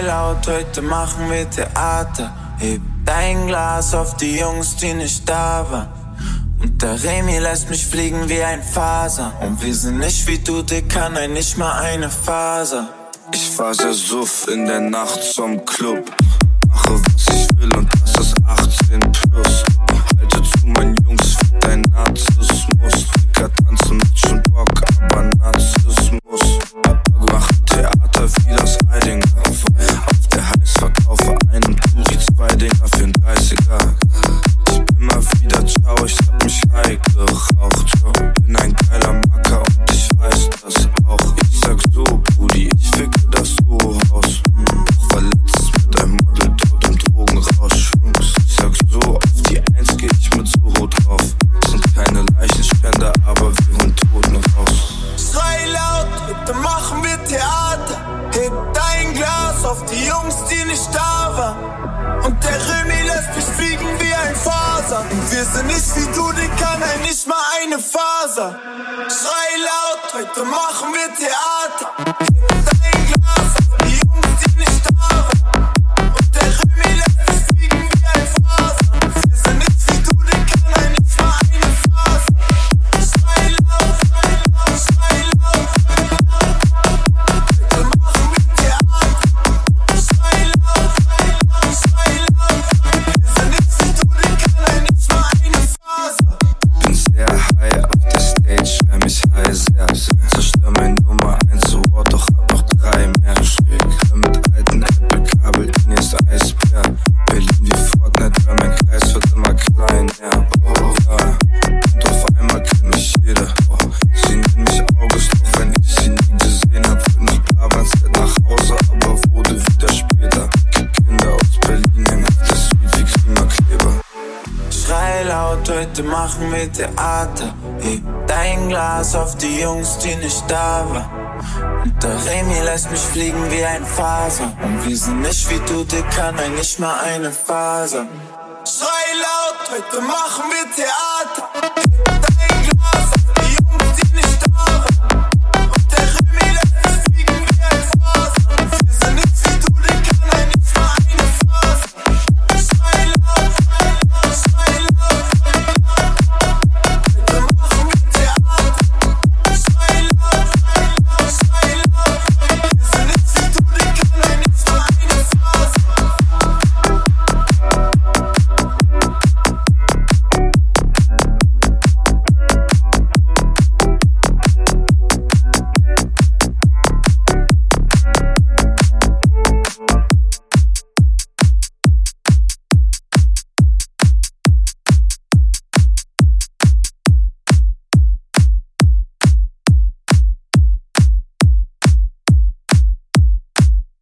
laut, heute machen wir Theater. Heb dein Glas auf die Jungs, die nicht da waren. Und der Remy lässt mich fliegen wie ein Faser. Und wir sind nicht wie du, Dicker, nein, nicht mal eine Faser. Ich fahr sehr suff in der Nacht zum Club. Mache was ich will und das ist 18 plus. Auf die Jungs, die nicht da waren. Und der Remy lässt mich fliegen wie ein Faser. Wir sind nicht wie du, Dicker, nein, nicht mal eine Faser. Schrei laut, heute machen wir Theater. Schrei laut, heute machen wir Theater. Heb dein Glas auf die Jungs, die nicht da waren. Und der Remy lässt mich fliegen wie ein Faser. Und wir sind nicht wie du, Dicker, nein, nicht mal eine Faser. Schrei laut, heute machen wir Theater.